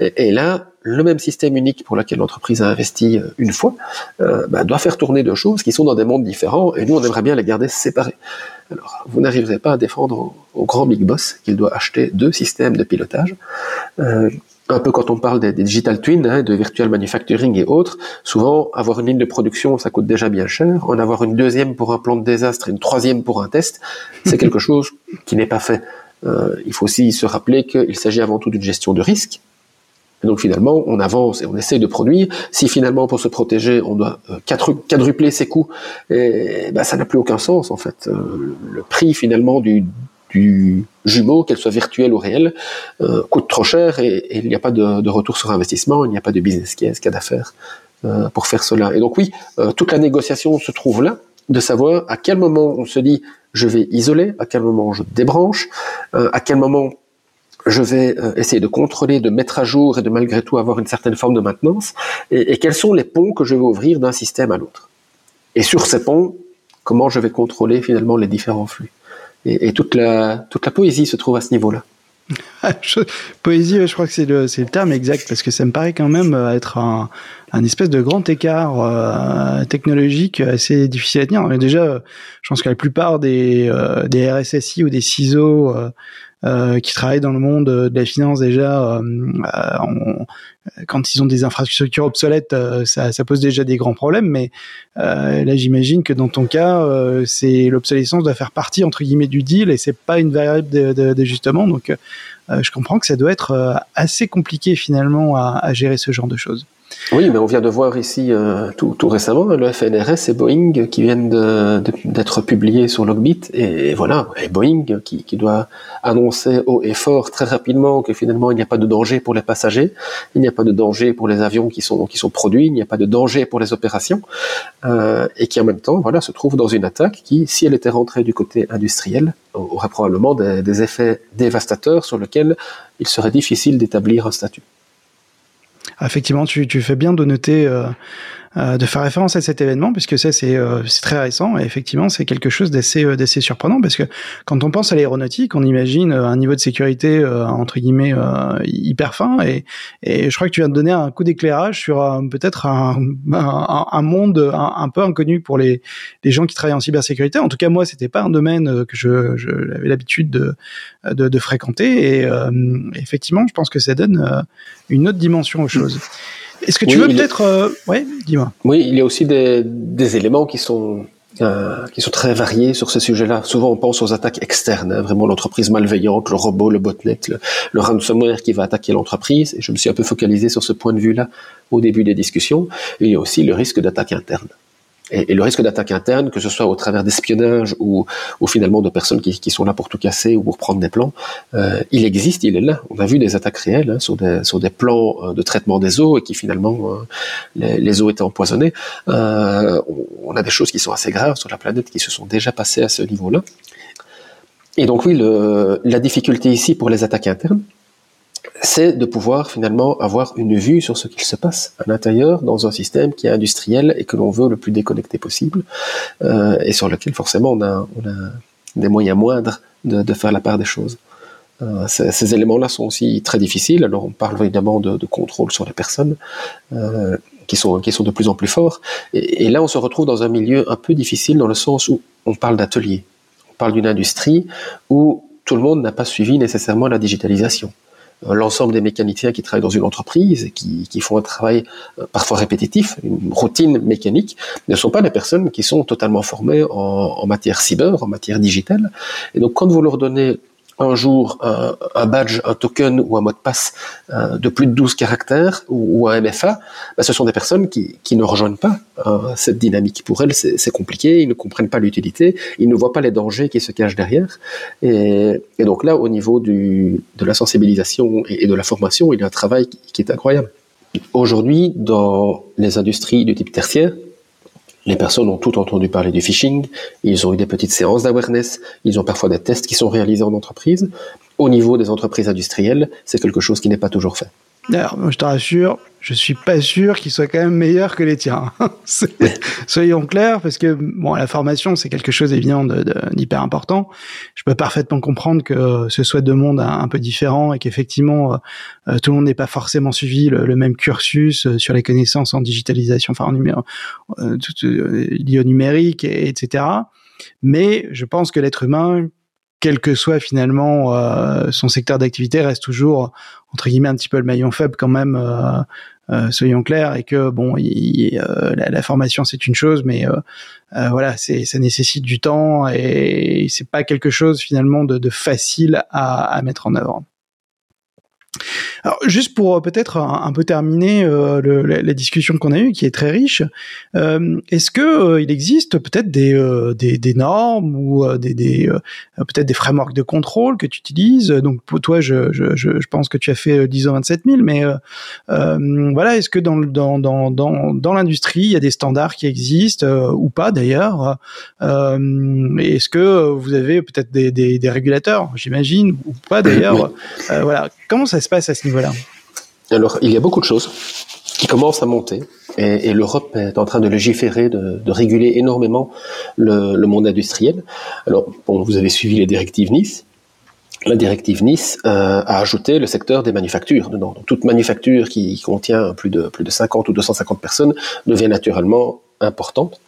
Speaker 2: Et là, le même système unique pour lequel l'entreprise a investi euh, une fois bah, doit faire tourner deux choses qui sont dans des mondes différents et nous on aimerait bien les garder séparés. Alors vous n'arriverez pas à défendre au, grand big boss qu'il doit acheter deux systèmes de pilotage. un peu quand on parle des, digital twins, hein, de virtual manufacturing et autres, souvent avoir une ligne de production ça coûte déjà bien cher. En avoir une deuxième pour un plan de désastre et une troisième pour un test, c'est quelque chose qui n'est pas fait. Euh, il faut aussi se rappeler qu'il s'agit avant tout d'une gestion de risque. Et donc finalement, on avance et on essaye de produire. Si finalement, pour se protéger, on doit euh, quadrupler ses coûts, et, ben, ça n'a plus aucun sens en fait. Euh, le prix finalement du, du jumeau, qu'elle soit virtuelle ou réelle, coûte trop cher et, il n'y a pas de, de, retour sur investissement, il n'y a pas de business case, cas d'affaires pour faire cela. Et donc oui, toute la négociation se trouve là, de savoir à quel moment on se dit je vais isoler, à quel moment je débranche, euh, à quel moment je vais euh, essayer de contrôler, de mettre à jour et de malgré tout avoir une certaine forme de maintenance, et, quels sont les ponts que je vais ouvrir d'un système à l'autre? Et sur ces ponts, comment je vais contrôler finalement les différents flux? Et, toute, la, toute la poésie se trouve à ce niveau-là.
Speaker 1: Poésie, je crois que c'est le, terme exact, parce que ça me paraît quand même euh, être un, un espèce de grand écart euh, technologique assez difficile à tenir. déjà, je pense que la plupart des, des RSSI ou des CISO euh, qui travaillent dans le monde de la finance déjà, quand ils ont des infrastructures obsolètes, ça, ça, pose déjà des grands problèmes. Mais là, j'imagine que dans ton cas, c'est l'obsolescence doit faire partie entre guillemets du deal et c'est pas une variable d'ajustement. Donc, je comprends que ça doit être assez compliqué finalement à, à gérer ce genre de choses.
Speaker 2: Oui, mais on vient de voir ici euh, tout, récemment le FNRS et Boeing qui viennent d'être publiés sur Logbit et, voilà, et Boeing qui, qui, doit annoncer haut et fort très rapidement que finalement il n'y a pas de danger pour les passagers, il n'y a pas de danger pour les avions qui sont qui sont produits, il n'y a pas de danger pour les opérations. Euh, et qui en même temps voilà se trouve dans une attaque qui, si elle était rentrée du côté industriel, aurait probablement des, des effets dévastateurs sur lesquels il serait difficile d'établir un statut.
Speaker 1: Effectivement, tu, tu fais bien de noter euh, de faire référence à cet événement, puisque ça c'est euh, très récent et effectivement c'est quelque chose d'assez euh, d'assez surprenant parce que quand on pense à l'aéronautique, on imagine un niveau de sécurité entre guillemets hyper fin et et je crois que tu viens de donner un coup d'éclairage sur peut-être un, un, un, monde un, peu inconnu pour les les gens qui travaillent en cybersécurité. En tout cas moi c'était pas un domaine que je j'avais l'habitude de, de, de fréquenter et effectivement je pense que ça donne une autre dimension aux choses. Est-ce que tu veux peut-être... Euh... Ouais, dis-moi.
Speaker 2: Oui, il y a aussi des, des éléments qui sont euh, qui sont très variés sur ce sujet-là. Souvent, on pense aux attaques externes, hein, vraiment l'entreprise malveillante, le robot, le botnet, le, le ransomware qui va attaquer l'entreprise. Et je me suis un peu focalisé sur ce point de vue-là au début des discussions. Et il y a aussi le risque d'attaque interne. Et, le risque d'attaque interne, que ce soit au travers d'espionnage ou, ou, finalement de personnes qui, qui, sont là pour tout casser ou pour prendre des plans, euh, il existe, il est là. On a vu des attaques réelles hein, sur, des, sur des plans euh, de traitement des eaux et qui finalement euh, les, les, eaux étaient empoisonnées. Euh, on a des choses qui sont assez graves sur la planète qui se sont déjà passées à ce niveau-là. Et donc oui, le, la difficulté ici pour les attaques internes, c'est de pouvoir finalement avoir une vue sur ce qu'il se passe à l'intérieur dans un système qui est industriel et que l'on veut le plus déconnecté possible euh, et sur lequel forcément on a, on a des moyens moindres de, de, faire la part des choses. Euh, ces, éléments-là sont aussi très difficiles. Alors on parle évidemment de, de contrôle sur les personnes euh, qui sont qui sont de plus en plus forts. Et, et, là on se retrouve dans un milieu un peu difficile dans le sens où on parle d'atelier, on parle d'une industrie où tout le monde n'a pas suivi nécessairement la digitalisation. Euh, l'ensemble des mécaniciens qui travaillent dans une entreprise, qui, qui font un travail euh, parfois répétitif, une routine mécanique, ne sont pas des personnes qui sont totalement formées en, en matière cyber, en matière digitale. Et donc quand vous leur donnez un jour un, badge, un token ou un mot de passe euh, de plus de 12 caractères ou, un MFA, bah, ce sont des personnes qui, qui ne rejoignent pas euh, cette dynamique. Pour elles, c'est compliqué, ils ne comprennent pas l'utilité, ils ne voient pas les dangers qui se cachent derrière. Et, donc là, au niveau du, de la sensibilisation et, de la formation, il y a un travail qui est incroyable. Aujourd'hui, dans les industries du type tertiaire, les personnes ont tout entendu parler du phishing, ils ont eu des petites séances d'awareness, ils ont parfois des tests qui sont réalisés en entreprise. Au niveau des entreprises industrielles, c'est quelque chose qui n'est pas toujours fait.
Speaker 1: Alors, je te rassure, je suis pas sûr qu'il soit quand même meilleur que les tiens. Soyons clairs, parce que bon, la formation c'est quelque chose évident d'hyper important. Je peux parfaitement comprendre que ce soit deux mondes un, peu différents et qu'effectivement euh, euh, tout le monde n'est pas forcément suivi le, même cursus euh, sur les connaissances en digitalisation, enfin en numérique, tout, lié au numérique, et, etc. Mais je pense que l'être humain, quel que soit finalement euh, son secteur d'activité, reste toujours entre guillemets un petit peu le maillon faible quand même. Euh, euh, soyons clairs et que bon, la, formation c'est une chose, mais voilà, c'est ça nécessite du temps et c'est pas quelque chose finalement de, facile à mettre en œuvre. Alors, juste pour euh, peut-être un, peu terminer euh, le, la, discussion qu'on a eue, qui est très riche, euh, est-ce que euh, il existe peut-être des, des, des, normes ou des, des peut-être des frameworks de contrôle que tu utilises? Donc, pour toi, je, je, je, pense que tu as fait l'ISO 27000, mais voilà, est-ce que dans, dans, dans, dans, dans l'industrie, il y a des standards qui existent ou pas d'ailleurs? Est-ce que vous avez peut-être des, des, des régulateurs, j'imagine, ou pas d'ailleurs? Voilà, comment ça se passe à ce niveau-là
Speaker 2: Alors, il y a beaucoup de choses qui commencent à monter et, l'Europe est en train de légiférer, de, réguler énormément le, monde industriel. Alors, vous avez suivi les directives Nice. La directive Nice euh, a ajouté le secteur des manufactures dedans. toute manufacture qui contient plus de, plus de 50 ou 250 personnes devient naturellement importante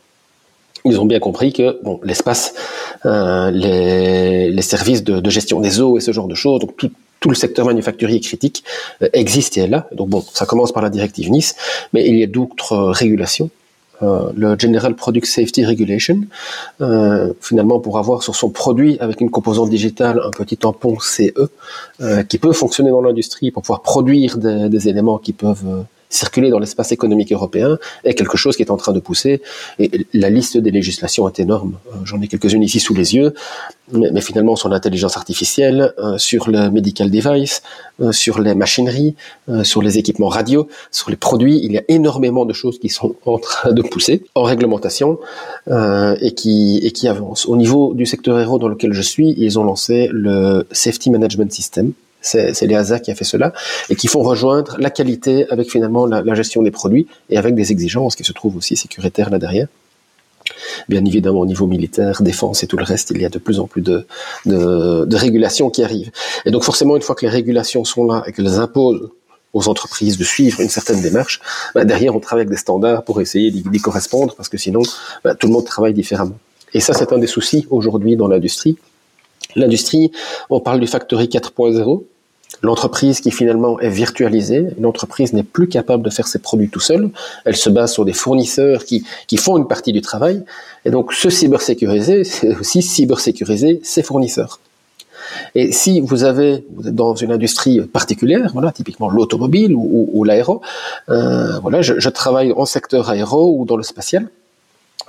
Speaker 2: ils ont bien compris que bon, l'espace, euh, les, services de, gestion des eaux et ce genre de choses, donc tout le secteur manufacturier critique euh, existe et est là. Donc bon, ça commence par la directive Nice, mais il y a d'autres régulations. Euh, le General Product Safety Regulation, euh, finalement pour avoir sur son produit avec une composante digitale un petit tampon CE euh, qui peut fonctionner dans l'industrie pour pouvoir produire des, éléments qui peuvent euh, circuler dans l'espace économique européen est quelque chose qui est en train de pousser. Et la liste des législations est énorme. Euh, j'en ai quelques-unes ici sous les yeux, mais, finalement sur l'intelligence artificielle, euh, sur le medical device, euh, sur les machineries, sur les équipements radio, sur les produits, il y a énormément de choses qui sont en train de pousser en réglementation et qui et qui avancent. Au niveau du secteur aéro dans lequel je suis, ils ont lancé le Safety Management System c'est l'EASA qui a fait cela, et qui font rejoindre la qualité avec finalement la, gestion des produits et avec des exigences qui se trouvent aussi sécuritaires là derrière. Bien évidemment, au niveau militaire, défense et tout le reste, il y a de plus en plus de, de, régulations qui arrivent. Et donc forcément, une fois que les régulations sont là et qu'elles imposent aux entreprises de suivre une certaine démarche, bah, derrière, on travaille avec des standards pour essayer d'y correspondre, parce que sinon, bah, tout le monde travaille différemment. Et ça, c'est un des soucis aujourd'hui dans l'industrie. L'industrie, on parle du Factory 4.0, l'entreprise qui finalement est virtualisée. L'entreprise n'est plus capable de faire ses produits tout seul. Elle se base sur des fournisseurs qui, qui font une partie du travail. Et donc, ce cybersécurisé, c'est aussi cybersécuriser ses fournisseurs. Et si vous avez, vous êtes dans une industrie particulière, voilà, typiquement l'automobile ou, ou, l'aéro, euh, voilà, je, je travaille en secteur aéro ou dans le spatial,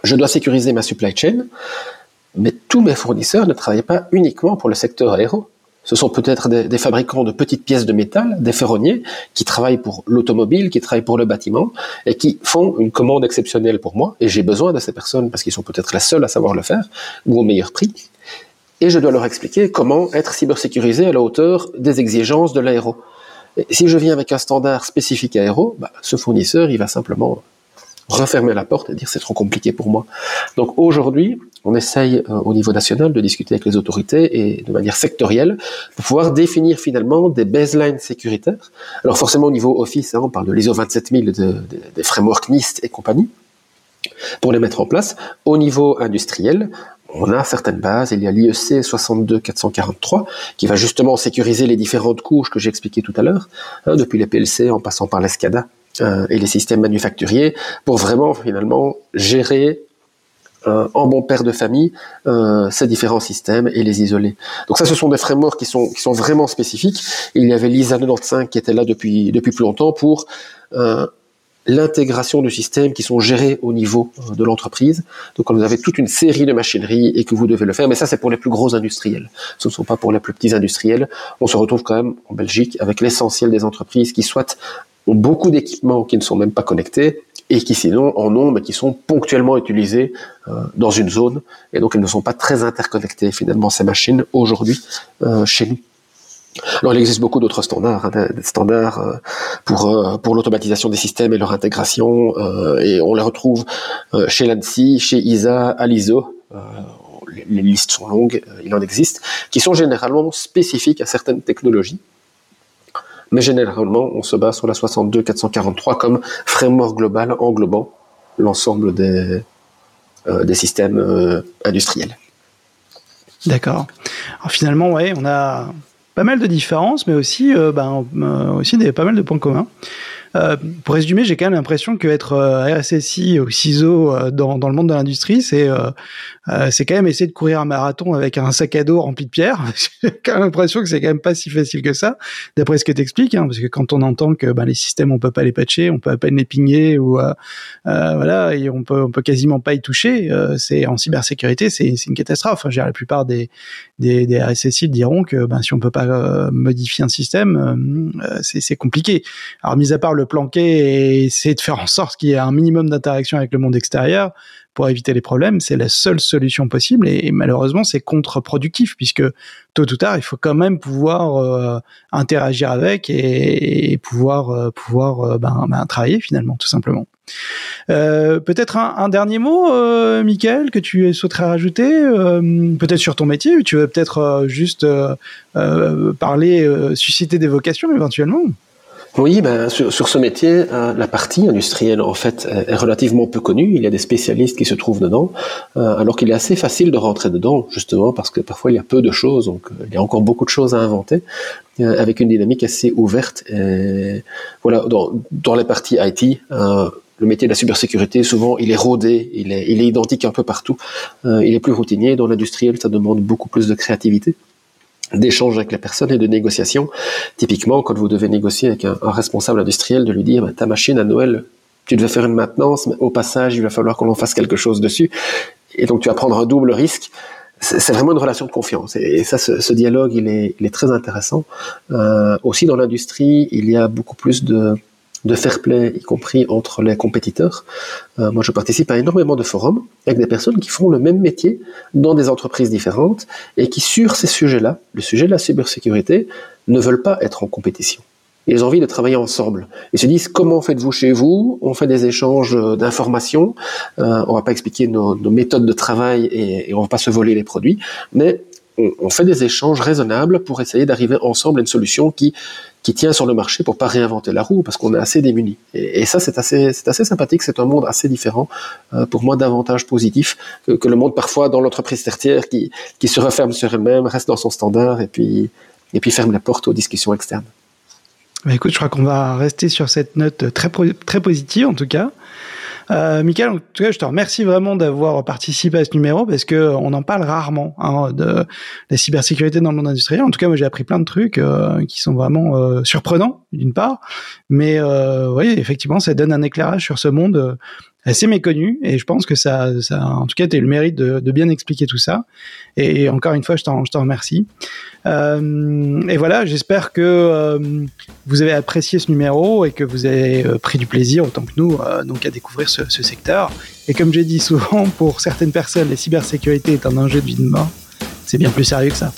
Speaker 2: je dois sécuriser ma supply chain, mais tous mes fournisseurs ne travaillent pas uniquement pour le secteur aéro. Ce sont peut-être des, fabricants de petites pièces de métal, des ferronniers, qui travaillent pour l'automobile, qui travaillent pour le bâtiment, et qui font une commande exceptionnelle pour moi. Et j'ai besoin de ces personnes parce qu'ils sont peut-être les seuls à savoir le faire, ou au meilleur prix. Et je dois leur expliquer comment être cybersécurisé à la hauteur des exigences de l'aéro. Si je viens avec un standard spécifique aéro, bah, ce fournisseur, il va simplement refermer la porte et dire c'est trop compliqué pour moi. Donc aujourd'hui, on essaye euh, au niveau national de discuter avec les autorités et de manière sectorielle pour pouvoir définir finalement des baselines sécuritaires. Alors forcément au niveau Office, hein, on parle de l'ISO 27000, de, des frameworks NIST et compagnie, pour les mettre en place. Au niveau industriel, on a certaines bases. Il y a l'IEC 62443 qui va justement sécuriser les différentes couches que j'ai expliquées tout à l'heure, hein, depuis les PLC en passant par l'ESCADA euh, et les systèmes manufacturiers, pour vraiment finalement gérer euh, en bon père de famille euh, ces différents systèmes et les isoler. Donc ça, ce sont des frameworks qui sont qui sont vraiment spécifiques. Il y avait l'ISA 95 qui était là depuis depuis plus longtemps pour l'intégration de systèmes qui sont gérés au niveau de l'entreprise. Donc quand vous avez toute une série de machineries et que vous devez le faire, mais ça c'est pour les plus gros industriels. Ce ne sont pas pour les plus petits industriels. On se retrouve quand même en Belgique avec l'essentiel des entreprises qui soit ont beaucoup d'équipements qui ne sont même pas connectés et qui sinon en ont, mais qui sont ponctuellement utilisés euh, dans une zone, et donc elles ne sont pas très interconnectées finalement ces machines aujourd'hui euh, chez nous. Alors, il existe beaucoup d'autres standards, hein, des standards euh, pour pour l'automatisation des systèmes et leur intégration, et on les retrouve chez l'ANSI, chez ISA, à l'ISO. les listes sont longues, il en existe, qui sont généralement spécifiques à certaines technologies. Mais généralement, on se base sur la 62443 comme framework global englobant l'ensemble des, des systèmes industriels.
Speaker 1: D'accord. Alors finalement, on a pas mal de différences, mais aussi, euh, ben, euh, aussi des, pas mal de points communs. Euh, pour résumer, j'ai quand même l'impression que être euh, RSSI ou CISO euh, dans, dans le monde de l'industrie, c'est c'est quand même essayer de courir un marathon avec un sac à dos rempli de pierres. j'ai quand même l'impression que c'est quand même pas si facile que ça, d'après ce que tu expliques, hein, parce que quand on entend que ben, les systèmes on peut pas les patcher, on peut à peine les pigner ou voilà, et on peut on peut quasiment pas y toucher. c'est en cybersécurité, c'est une catastrophe. Enfin, la plupart des, des, des RSSI diront que ben, si on peut pas modifier un système, c'est compliqué. Alors mis à part le planquer et essayer de faire en sorte qu'il y ait un minimum d'interaction avec le monde extérieur pour éviter les problèmes, c'est la seule solution possible et, malheureusement c'est contre-productif puisque tôt ou tard il faut quand même pouvoir euh, interagir avec et, pouvoir euh, pouvoir euh, ben, ben, travailler finalement tout simplement. peut-être un, dernier mot, euh, Michael, que tu souhaiterais rajouter, peut-être sur ton métier, tu veux peut-être juste parler, susciter des vocations éventuellement?
Speaker 2: Oui, ben, sur, ce métier, euh, la partie industrielle, en fait, est relativement peu connue. Il y a des spécialistes qui se trouvent dedans, euh, alors qu'il est assez facile de rentrer dedans, justement, parce que parfois il y a peu de choses, donc euh, il y a encore beaucoup de choses à inventer, avec une dynamique assez ouverte. Voilà, dans, dans les parties IT, le métier de la cybersécurité, souvent, il est rodé, il est, il est identique un peu partout. il est plus routinier. Dans l'industriel, ça demande beaucoup plus de créativité d'échange avec la personne et de négociation. Typiquement, quand vous devez négocier avec un, responsable industriel, de lui dire bah, ta machine à Noël, tu devais faire une maintenance, mais au passage, il va falloir qu'on en fasse quelque chose dessus. Et donc, tu vas prendre un double risque. C'est vraiment une relation de confiance. Et, ça, ce, dialogue, il est, il est, très intéressant. Euh, aussi, dans l'industrie, il y a beaucoup plus de de fair play, y compris entre les compétiteurs. Euh, moi, je participe à énormément de forums avec des personnes qui font le même métier dans des entreprises différentes et qui, sur ces sujets-là, le sujet de la cybersécurité, ne veulent pas être en compétition. Ils ont envie de travailler ensemble. Ils se disent comment faites-vous chez vous? On fait des échanges d'informations. Euh, on va pas expliquer nos, méthodes de travail et, et on va pas se voler les produits, mais on, fait des échanges raisonnables pour essayer d'arriver ensemble à une solution qui, qui tient sur le marché pour pas réinventer la roue parce qu'on est assez démunis. Et, ça, c'est assez, c'est assez sympathique. C'est un monde assez différent, euh, pour moi, davantage positif que, le monde parfois dans l'entreprise tertiaire qui, qui se referme sur elle-même, reste dans son standard et puis, et puis ferme la porte aux discussions externes.
Speaker 1: Bah, écoute, je crois qu'on va rester sur cette note très, très positive en tout cas. Euh, Michael, en tout cas, je te remercie vraiment d'avoir participé à ce numéro parce que on en parle rarement hein, de la cybersécurité dans le monde industriel. En tout cas, moi, j'ai appris plein de trucs euh, qui sont vraiment euh, surprenants d'une part, mais euh, oui, effectivement, ça donne un éclairage sur ce monde euh, assez méconnu et je pense que ça, ça en tout cas, tu eu le mérite de, bien expliquer tout ça. Et, encore une fois, je t'en, je remercie. Euh, et voilà, j'espère que euh, vous avez apprécié ce numéro et que vous avez euh, pris du plaisir autant que nous donc à découvrir ce, ce, secteur. Et comme j'ai dit souvent, pour certaines personnes, la cybersécurité est un enjeu de vie de mort. C'est bien plus sérieux que ça.